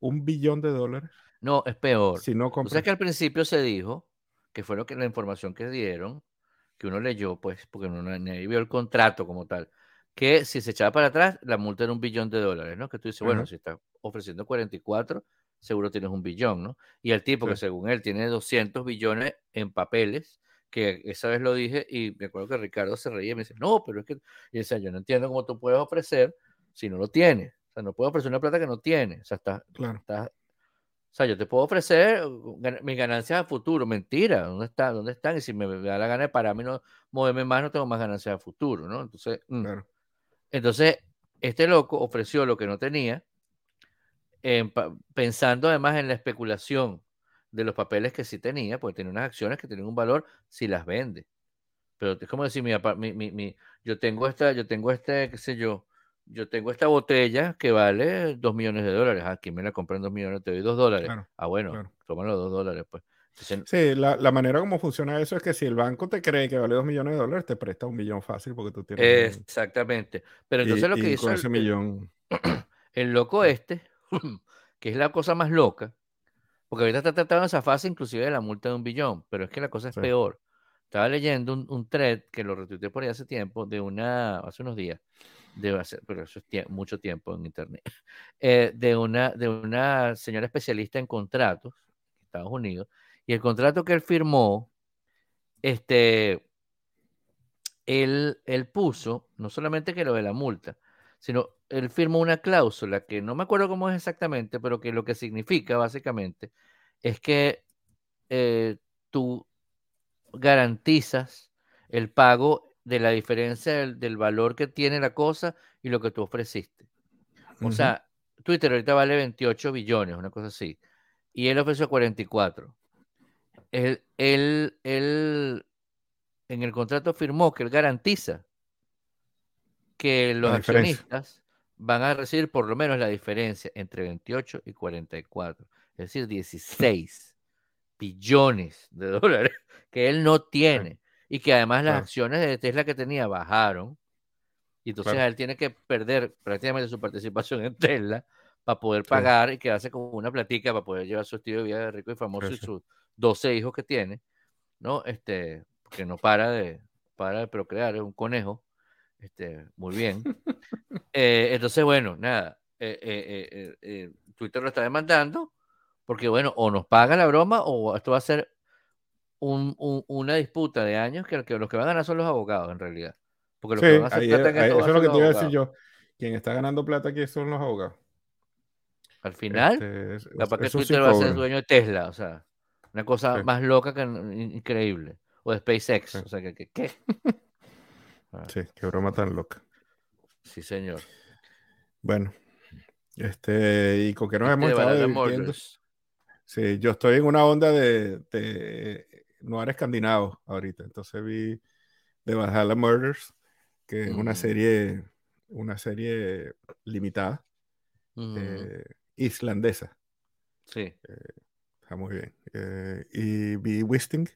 un billón de dólares. No, es peor. Si no O sea que al principio se dijo que fue lo que la información que dieron, que uno leyó, pues, porque uno nadie vio el contrato como tal, que si se echaba para atrás, la multa era un billón de dólares, ¿no? Que tú dices, bueno, si está ofreciendo 44, seguro tienes un billón, ¿no? Y el tipo que según él tiene 200 billones en papeles, que esa vez lo dije y me acuerdo que Ricardo se reía y me dice, no, pero es que, y decía, yo no entiendo cómo tú puedes ofrecer si no lo tienes. O sea, no puedo ofrecer una plata que no tiene. O sea, está, claro. está o sea, yo te puedo ofrecer uh, mis ganancias a futuro. Mentira, ¿dónde, está, ¿dónde están? Y si me, da la gana de pararme no moverme más, no tengo más ganancias a futuro, ¿no? Entonces, mm. entonces este loco ofreció lo que no tenía, pensando además en la especulación de los papeles que sí tenía, porque tenía unas acciones que tienen un valor si las vende. Pero es como decir, mi, mi, mi, yo tengo esta, yo tengo este, qué sé yo, yo tengo esta botella que vale dos millones de dólares. Aquí ah, me la compran dos millones, te doy dos dólares. ah, bueno, claro. los dos dólares, pues. sí, la, la, manera como funciona eso es que si el banco te cree que vale dos millones de dólares, te presta un millón fácil porque tú tienes. Exactamente. Pero entonces lo que hizo. ese el, millón. El loco este, que es la cosa más loca, porque ahorita está tratando esa fase inclusive de la multa de un billón, pero es que la cosa es peor. Estaba leyendo un, un thread que lo retuiteé por ahí hace tiempo, de una, hace unos días, debe ser, pero eso es mucho tiempo en Internet, eh, de, una, de una señora especialista en contratos Estados Unidos, y el contrato que él firmó, este, él, él puso, no solamente que lo de la multa, sino él firmó una cláusula que no me acuerdo cómo es exactamente, pero que lo que significa básicamente es que eh, tú garantizas el pago de la diferencia del, valor que tiene la cosa y lo que tú ofreciste. O sea, Twitter ahorita vale 28 billones, una cosa así, y él ofreció 44. Él, él, en el contrato firmó que él garantiza que los accionistas van a recibir por lo menos la diferencia entre 28 y 44, es decir, 16 billones de dólares que él no tiene y que además las acciones de Tesla que tenía bajaron y entonces él tiene que perder prácticamente su participación en Tesla para poder pagar y quedarse con una platica para poder llevar su estilo de vida de rico y famoso y sus 12 hijos que tiene, ¿no? Este, que no para de, para de procrear, es un conejo, este, muy bien. Eh, entonces, bueno, nada, eh, eh, Twitter lo está demandando porque, bueno, o nos paga la broma o esto va a ser un, una disputa de años que, que, los que van a ganar son los abogados, en realidad. Porque los que van a hacer plata eso es lo que te iba a decir yo. Quien está ganando plata aquí son los abogados. Al final, este, capaz que Twitter va a ser dueño de Tesla, o sea, una cosa más loca que increíble. O de SpaceX, o sea, que, ¿qué? Ah. Sí, qué broma tan loca. Sí, señor. Bueno, este, ¿y con qué nos hemos estado divirtiendo? Sí, yo estoy en una onda de, de noir escandinavo ahorita, entonces vi The Valhalla Murders, que es una serie, una serie limitada, eh, islandesa. Sí. Eh, está muy bien. Eh, y vi Wisting,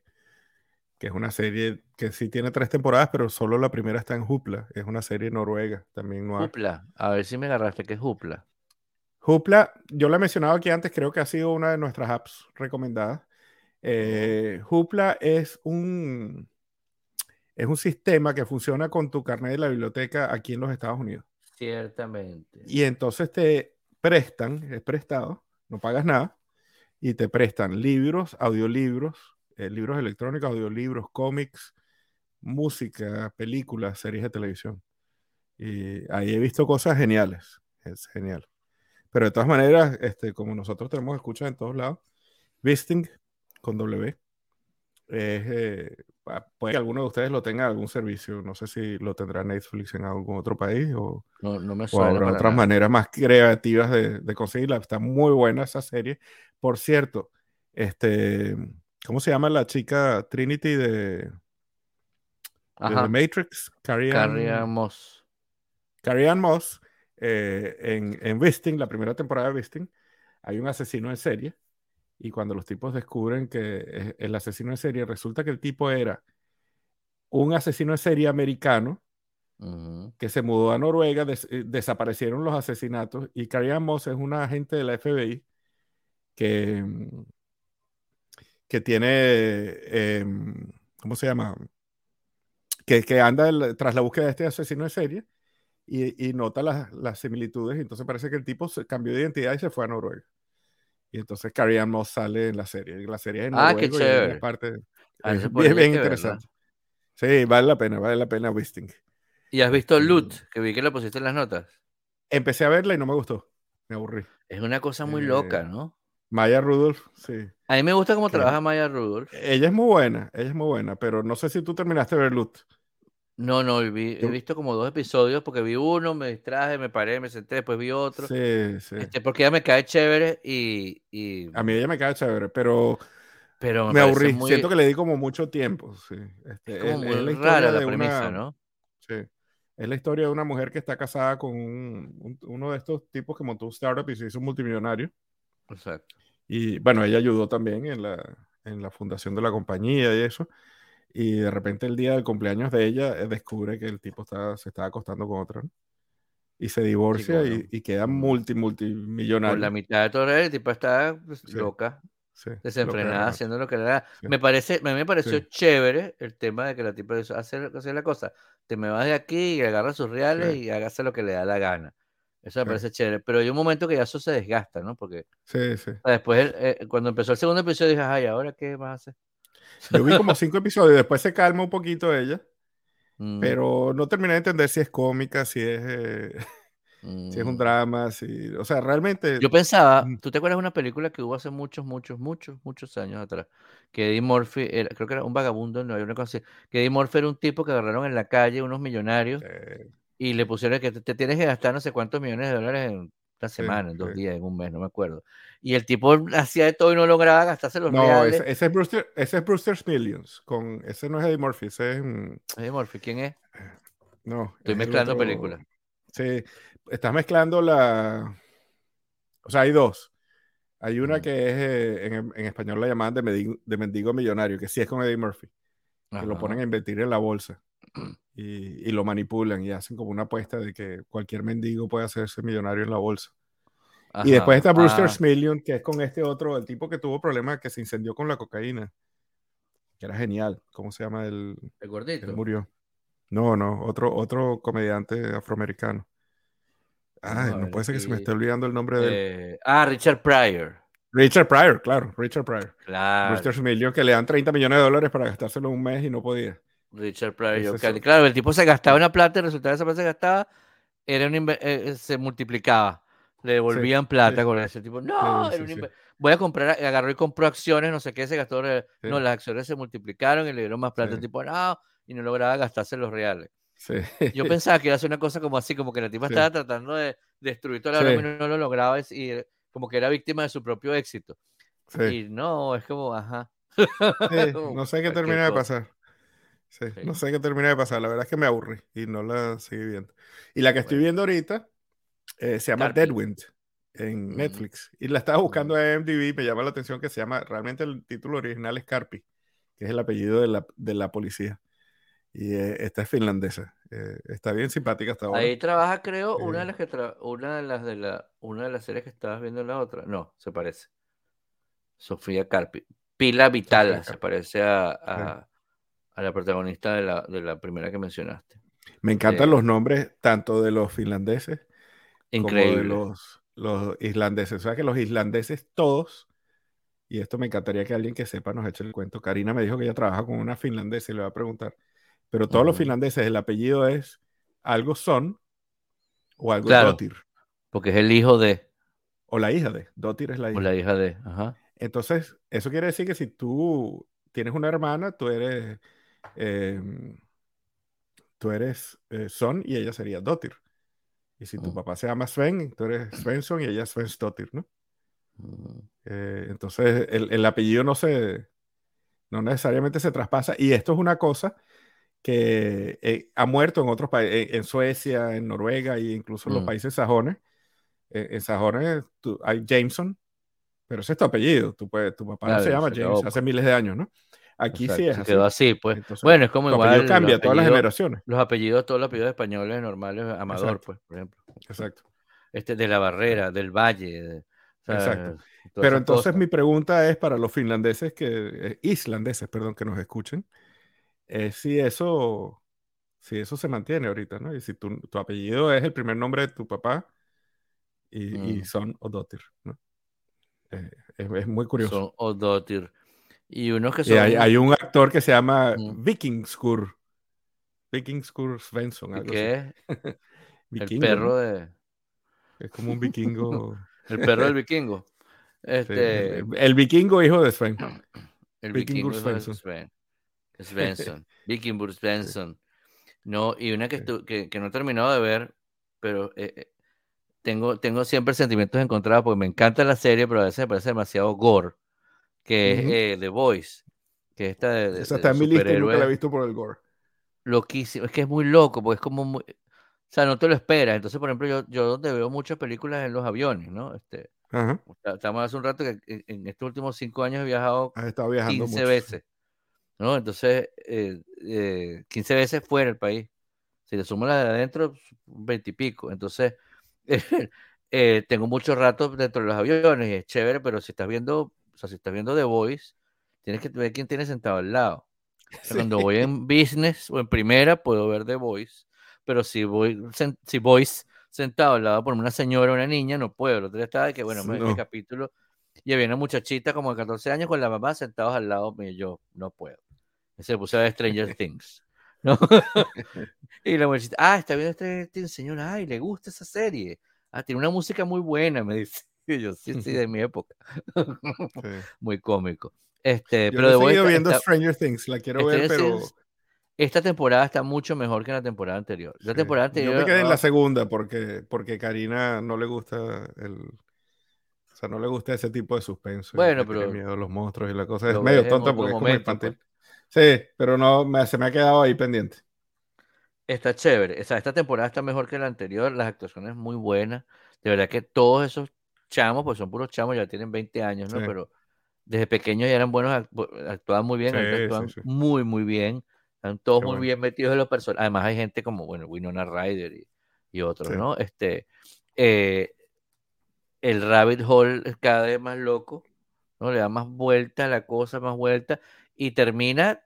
que es una serie que sí tiene tres temporadas, pero solo la primera está en Hoopla. Es una serie noruega también. Noir. Hoopla, a ver si me agarraste, ¿qué es Hoopla? Hoopla, yo la he mencionado aquí antes, creo que ha sido una de nuestras apps recomendadas. Eh, Hoopla es un, es un sistema que funciona con tu carnet de la biblioteca aquí en los Estados Unidos. Ciertamente. Y entonces te prestan, es prestado, no pagas nada, y te prestan libros, audiolibros, eh, libros electrónicos, audiolibros, cómics, música, películas, series de televisión. Y ahí he visto cosas geniales, es genial. Pero de todas maneras, este, como nosotros tenemos escuchas en todos lados, Visting con W. Eh, puede que alguno de ustedes lo tenga algún servicio. No sé si lo tendrá Netflix en algún otro país o, no, no me suena o otras maneras más creativas de, de, conseguirla. Está muy buena esa serie. Por cierto, este, ¿cómo se llama la chica Trinity de, de The Matrix? Carrie, Ann Moss. Carrie Ann Moss eh, en, en Visting, la primera temporada de Visting, hay un asesino en serie y cuando los tipos descubren que el asesino en serie, resulta que el tipo era un asesino en serie americano que se mudó a Noruega, eh, desaparecieron los asesinatos y Carrie Moss es una agente de la FBI que, que tiene, em, ¿cómo se llama? Que, que anda tras la búsqueda de este asesino en serie y, nota las, similitudes. Y entonces parece que el tipo se cambió de identidad y se fue a Noruega. Y entonces Carrie Ann Moss sale en la serie. La serie es en ah, qué chévere. Parte, ah, es bien, interesante. Sí, vale la pena, vale la pena Wisting. ¿Y has visto Loot? Que vi que lo pusiste en las notas. Empecé a verla y no me gustó. Me aburrí. Es una cosa muy loca, eh, ¿no? Maya Rudolph, sí. A mí me gusta cómo trabaja Maya Rudolph. Ella es muy buena, ella es muy buena, pero no sé si tú terminaste de ver Loot. No, no, he visto como dos episodios porque vi uno, me distraje, me paré, me senté, después vi otro. Sí, sí. Este, porque ella me cae chévere y, A mí ella me cae chévere, pero, pero me, aburrí. Siento que le di como mucho tiempo. Sí. Este, es como muy la rara la premisa, ¿no? Sí. Es la historia de una mujer que está casada con uno de estos tipos que montó un startup y se hizo multimillonario. Exacto. Y bueno, ella ayudó también en la, en la fundación de la compañía y eso y de repente el día del cumpleaños de ella eh, descubre que el tipo está, se estaba acostando con otro, Y se divorcia y, queda multi, multimillonario. Por la mitad de todo el tipo está pues, loca, desenfrenada, haciendo lo que le da. Me parece, a mí me pareció chévere el tema de que la tipa hace, hace la cosa. Te me vas de aquí y agarra sus reales y hágase lo que le da la gana. Eso me parece chévere. Pero hay un momento que ya eso se desgasta, ¿no? Porque sí, sí. después, eh, cuando empezó el segundo episodio, dije, ay, ¿ahora qué vas a hacer? Yo vi como cinco episodios, después se calma un poquito ella, mm. pero no terminé de entender si es cómica, si es, eh, si es un mm. drama, si, o sea, realmente... Yo pensaba, mm. ¿tú te acuerdas de una película que hubo hace muchos, muchos, muchos, muchos años atrás? Que Eddie Murphy, creo que era un vagabundo, no, una cosa así, que Eddie Murphy era un tipo que agarraron en la calle unos millonarios y le pusieron que te, tienes que gastar no sé cuántos millones de dólares en una semana, en dos días, en un mes, no me acuerdo. Y el tipo hacía de todo y no lograba gastarse los no, Ese, ese, es Brewster, ese es Brewster's Millions. Con, ese no es Eddie Murphy, ese es... Eddie Murphy, ¿quién es? No. Estoy mezclando películas. Sí, estás mezclando la. O sea, hay dos. Hay una que es, eh, en, español la llaman de, mendigo, millonario, que sí es con Eddie Murphy. Que lo ponen a invertir en la bolsa. Y, lo manipulan y hacen como una apuesta de que cualquier mendigo puede hacerse millonario en la bolsa. Y después está Brewster's ah. Million, que es con este otro, el tipo que tuvo problemas, que se incendió con la cocaína. Que era genial. ¿Cómo se llama el? El gordito. murió. No, no, otro, otro comediante afroamericano. Ay, no, puede ser que se me esté olvidando el nombre de. Eh, ah, Richard Pryor. Richard Pryor, claro, Richard Pryor. Claro. Brewster's Million, que le dan 30 millones de dólares para gastárselo un mes y no podía. Richard Pryor. Claro, el tipo se gastaba una plata y el resultado de esa plata se gastaba, era un eh, eh, se multiplicaba. Le devolvían plata con ese tipo. No, voy a comprar, agarró y compró acciones, no sé qué, se gastó. No, las acciones se multiplicaron y le dieron más plata. El tipo, no, y no lograba gastarse los reales. Yo pensaba que iba a ser una cosa como así, como que la tipa estaba tratando de destruir toda la y no lo lograba y como que era víctima de su propio éxito. Y no, es como, ajá. no sé qué termina de pasar. No sé qué termina de pasar. La verdad es que me aburrí y no la seguí viendo. Y la que estoy viendo ahorita eh, se llama Deadwind en mm. Netflix. Y la estaba buscando en MDB. Me llama la atención que se llama, realmente el título original es Carpi, que es el apellido de la, de la policía. Y eh, esta es finlandesa. Eh, está bien simpática hasta ahora. Ahí trabaja, creo, una de las que una de las de la una de las series que estabas viendo en la otra. No, se parece. Sofía Carpi. Pila Vitala se parece a a la protagonista de la, de la primera que mencionaste. Me encantan eh, los nombres tanto de los finlandeses como de los, los islandeses. O sea que los islandeses todos, y esto me encantaría que alguien que sepa nos eche el cuento. Karina me dijo que ella trabaja con una finlandesa y le va a preguntar. Pero todos los finlandeses, el apellido es algo son o algo dotir. Porque es el hijo de. O la hija de. Dotir es la hija. O la hija de. Ajá. Entonces, eso quiere decir que si tú tienes una hermana, tú eres Em, tú eres eh, Son y ella sería Dotir. Y si tu papá se llama Sven, tú eres Svensson y ella es Svensdottir, ¿no? Mm. Eh, entonces el, apellido no se, no necesariamente se traspasa. Y esto es una cosa que eh, ha muerto en otros países, en Suecia, en Noruega e incluso en los mm. países sajones. en sajones hay Jameson, pero ese es tu apellido. Tu, tu papá no se llama James hace miles de años, ¿no? Aquí sí es. Se quedó así, pues. bueno, es como igual. cambia todas las generaciones. Los apellidos, todos los apellidos españoles normales, Amador, pues, por ejemplo. Exacto. Este de la Barrera, del Valle. Exacto. Pero entonces mi pregunta es para los finlandeses que, eh, islandeses, perdón, que nos escuchen, si eso, si eso se mantiene ahorita, ¿no? Y si tu, tu apellido es el primer nombre de tu papá y, y mm. son Odotir, ¿no? Eh, es, muy curioso. Son Odotir. Y unos que son. hay, un actor que se llama Vikingskur. Vikingskur Svensson. ¿Qué? el perro de. Es como un vikingo. el perro del vikingo. Este... el, vikingo hijo de Sven. El vikingo Svensson. Sven. Svensson. Vikingur Svensson. No, y una que, que, que, no he terminado de ver, pero eh, eh, tengo, tengo siempre sentimientos encontrados porque me encanta la serie, pero a veces me parece demasiado gore que es eh, The Voice, que esta de, Esa está en mi lista nunca la he visto por el gore. Loquísimo, es que es muy loco, porque es como muy, o sea, no te lo esperas. Entonces, por ejemplo, yo, yo donde veo muchas películas en los aviones, ¿no? Este, Estamos hace un rato que en estos últimos cinco años he viajado Has estado viajando 15 veces, ¿no? Entonces, eh, 15 eh, veces fuera del país. Si le sumo la de adentro, 20 y pico. Entonces, eh, tengo mucho rato dentro de los aviones y es chévere, pero si estás viendo o sea, si estás viendo The Voice, tienes que ver quién tiene sentado al lado. Cuando voy en business o en primera, puedo ver The Voice, pero si voy, si Voice sentado al lado por una señora o una niña, no puedo. El otro día estaba de que, bueno, me no. el capítulo y había una muchachita como de 14 años con la mamá sentados al lado mío. Yo, no puedo. Se puse a ver Stranger Things. ¿no? y la muchachita, ah, está viendo Stranger Things, señora, ay, le gusta esa serie. Ah, tiene una música muy buena, me dice. Yo, sí, sí, de mi época. Muy cómico. Este, pero he seguido viendo Stranger Things, la quiero ver, pero... Esta temporada está mucho mejor que la temporada anterior. La temporada anterior... Yo me quedé en la segunda porque, porque Karina no le gusta el... O sea, no le gusta ese tipo de suspenso. Bueno, pero... Tiene miedo a los monstruos y la cosa. Es medio tonta porque es como infantil. Pues. Sí, pero no, me, se me ha quedado ahí pendiente. Está chévere. O sea, esta temporada está mejor que la anterior. Las actuaciones muy buenas. De verdad que todos esos chamos, pues son puros chamos, ya tienen 20 años, ¿no? Pero desde pequeños ya eran buenos, actuaban muy bien, actuaban muy, muy bien. Están todos muy bien metidos en los personajes. Además hay gente como, bueno, Winona Ryder y, y otros, ¿no? Este, eh, el rabbit hole es cada vez más loco, ¿no? Le da más vuelta a la cosa, más vuelta, y termina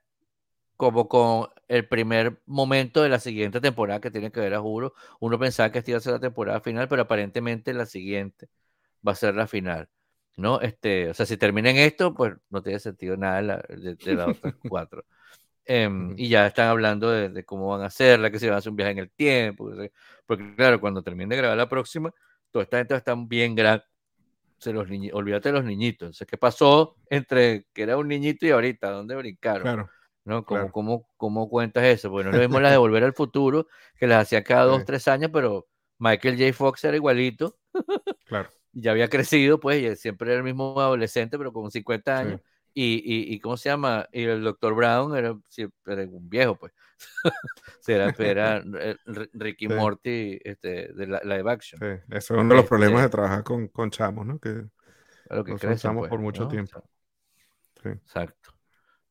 como con el primer momento de la siguiente temporada que tiene que ver a juro. Uno pensaba que esta iba a ser la temporada final, pero aparentemente la siguiente va a ser la final. ¿no? Este, o sea, si terminan esto, pues no tiene sentido nada de, las otras cuatro. Em, y ya están hablando de, cómo van a hacerla, que se van a hacer un viaje en el tiempo. Porque, claro, cuando termine de grabar la próxima, toda esta gente está bien grande. Se los olvídate de los niñitos. Entonces, ¿qué pasó entre que era un niñito y ahorita? ¿Dónde brincaron? Claro. ¿no? ¿Cómo, cómo, cómo cuentas eso? Bueno, no vemos las de Volver al Futuro, que las hacía cada dos, tres años, pero Michael J. Fox era igualito. Claro. Ya había crecido, pues, y siempre era el mismo adolescente, pero con 50 años. Y, y, y, ¿cómo se llama? Y el Dr. Brown era, era un viejo, pues. era, era Ricky Morty este, de la, live action. Sí, eso es uno de los este problemas de trabajar con, con chamos, ¿no? Que, lo que crecen, pues, por mucho tiempo. Exacto.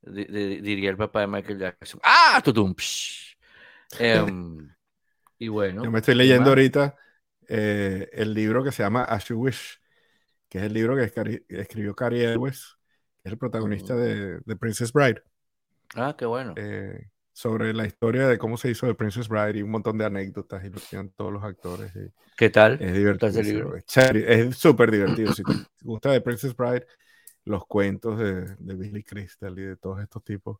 diría el papá de Michael Jackson. ¡Ah! ¡Tutum! Em, y bueno. Yo me estoy leyendo ahorita eh, el libro que se llama As You Wish, que es el libro que escribió Cary Elwes, que es el protagonista de, de, Princess Bride. Ah, qué bueno. Eh, sobre la historia de cómo se hizo de Princess Bride y un montón de anécdotas y lo hacían todos los actores. ¿Qué tal? Es divertido. Es súper divertido. si te gusta de Princess Bride, los cuentos de, de, Billy Crystal y de todos estos tipos.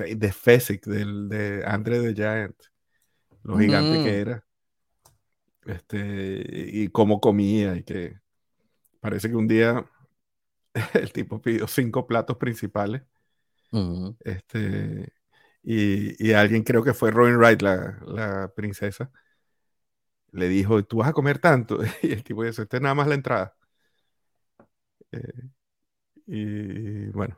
de Fezzik, del, de Andre the Giant, lo gigante que era este, y cómo comía y que parece que un día el tipo pidió cinco platos principales. este, y, y, alguien, creo que fue Robin Wright, la, la, princesa, le dijo, ¿tú vas a comer tanto? Y el tipo dice, este nada más la entrada. Eh, y bueno,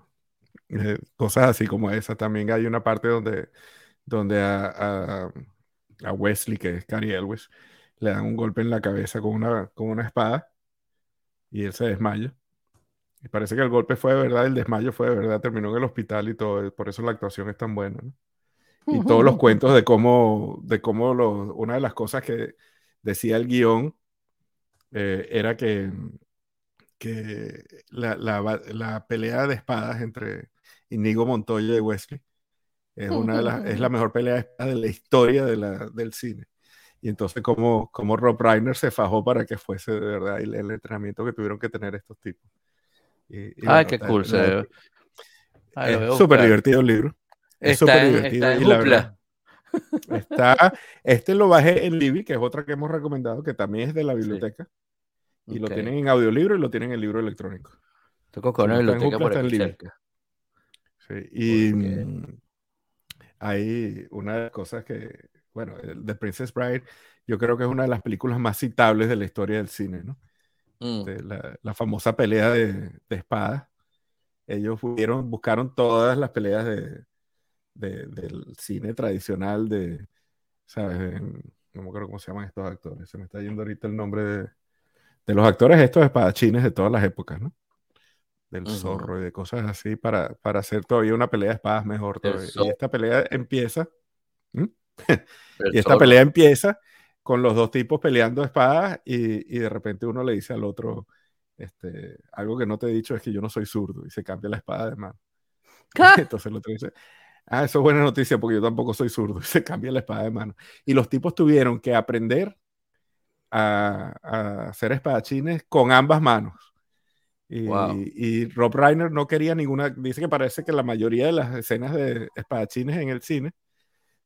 eh, cosas así como esa. También hay una parte donde, donde a, a, Wesley, que es Cary Elwes, le dan un golpe en la cabeza con una, con una espada y él se desmaya. Y parece que el golpe fue de verdad, el desmayo fue de verdad, terminó en el hospital y todo, por eso la actuación es tan buena. Y todos los cuentos de cómo, de cómo una de las cosas que decía el guion eh, era que, que la, la, pelea de espadas entre Inigo Montoya y Wesley es, una de las, es la mejor pelea de espadas de la historia de la, del cine. Y entonces, como, como Rob Reiner se fajó para que fuese de verdad el, entrenamiento que tuvieron que tener estos tipos. Ay, qué cool. es súper divertido el libro. Es súper divertido. y la verdad, está, este lo bajé en Libby, que es otra que hemos recomendado, que también es de la biblioteca. Y lo tienen en audiolibro y lo tienen en libro electrónico. Toco con la biblioteca por aquí Sí, y mm, hay una de las cosas que bueno, The Princess Bride, yo creo que es una de las películas más citables de la historia del cine, ¿no? Mm. la, famosa pelea de, de espadas. Ellos buscaron todas las peleas de, del cine tradicional de, ¿sabes? no me acuerdo cómo se llaman estos actores. Se me está yendo ahorita el nombre de, de los actores estos espadachines de todas las épocas, ¿no? Del zorro y de cosas así para, para hacer todavía una pelea de espadas mejor. Todavía. Y esta pelea empieza y esta pelea empieza con los dos tipos peleando espadas y, y, de repente uno le dice al otro, este, algo que no te he dicho es que yo no soy zurdo y se cambia la espada de mano. Entonces el otro dice, ah, eso es buena noticia porque yo tampoco soy zurdo y se cambia la espada de mano. Y los tipos tuvieron que aprender a, a hacer espadachines con ambas manos. Y, y, Rob Reiner no quería ninguna, dice que parece que la mayoría de las escenas de espadachines en el cine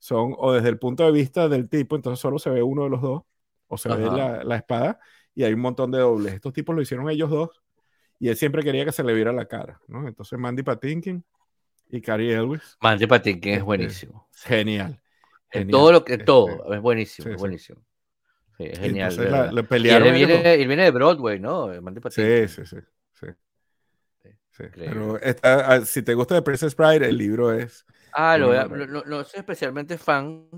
son o desde el punto de vista del tipo, entonces solo se ve uno de los dos, o se ve la, la, espada, y hay un montón de dobles. Estos tipos lo hicieron ellos dos, y él siempre quería que se le viera la cara, ¿no? Entonces Mandy Patinkin y Cary Elwes. Mandy Patinkin es este, buenísimo. Genial. genial. Todo lo que, este, todo, es buenísimo, es buenísimo. Sí, es genial. La, la y él viene, él viene, de Broadway, ¿no? Mandy Patinkin. Sí, sí, sí. sí. Pero ah, si te gusta de Princess Bride, el libro es Ah, lo, no, no, soy especialmente fan,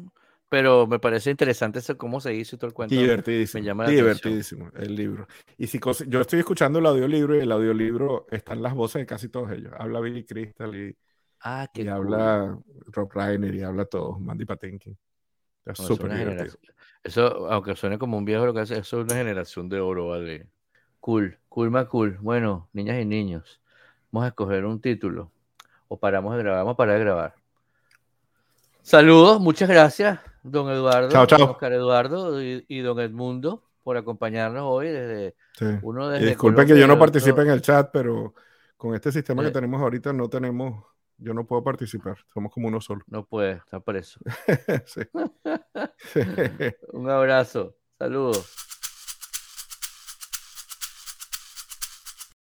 pero me parece interesante eso, cómo se hizo todo el cuento. Divertidísimo. Me llama divertidísimo el libro. Y si yo estoy escuchando el audiolibro y el audiolibro están las voces de casi todos ellos. Habla Billy Crystal y, ah, y habla Rob Reiner y habla todos, Mandy Patinkin. Es súper divertido. Eso, aunque suene como un viejo, lo que hace, eso es una generación de oro, ¿vale? Cool, cool, más cool. Bueno, niñas y niños, vamos a escoger un título. O paramos de grabar, vamos a parar de grabar. Saludos, muchas gracias, don Eduardo, chao, chao. Oscar Eduardo y, don Edmundo por acompañarnos hoy desde uno de Disculpen que yo no participe en el chat, pero con este sistema que eh. tenemos ahorita no tenemos, yo no puedo participar, somos como uno solo. No puede, está preso. Un abrazo, saludos.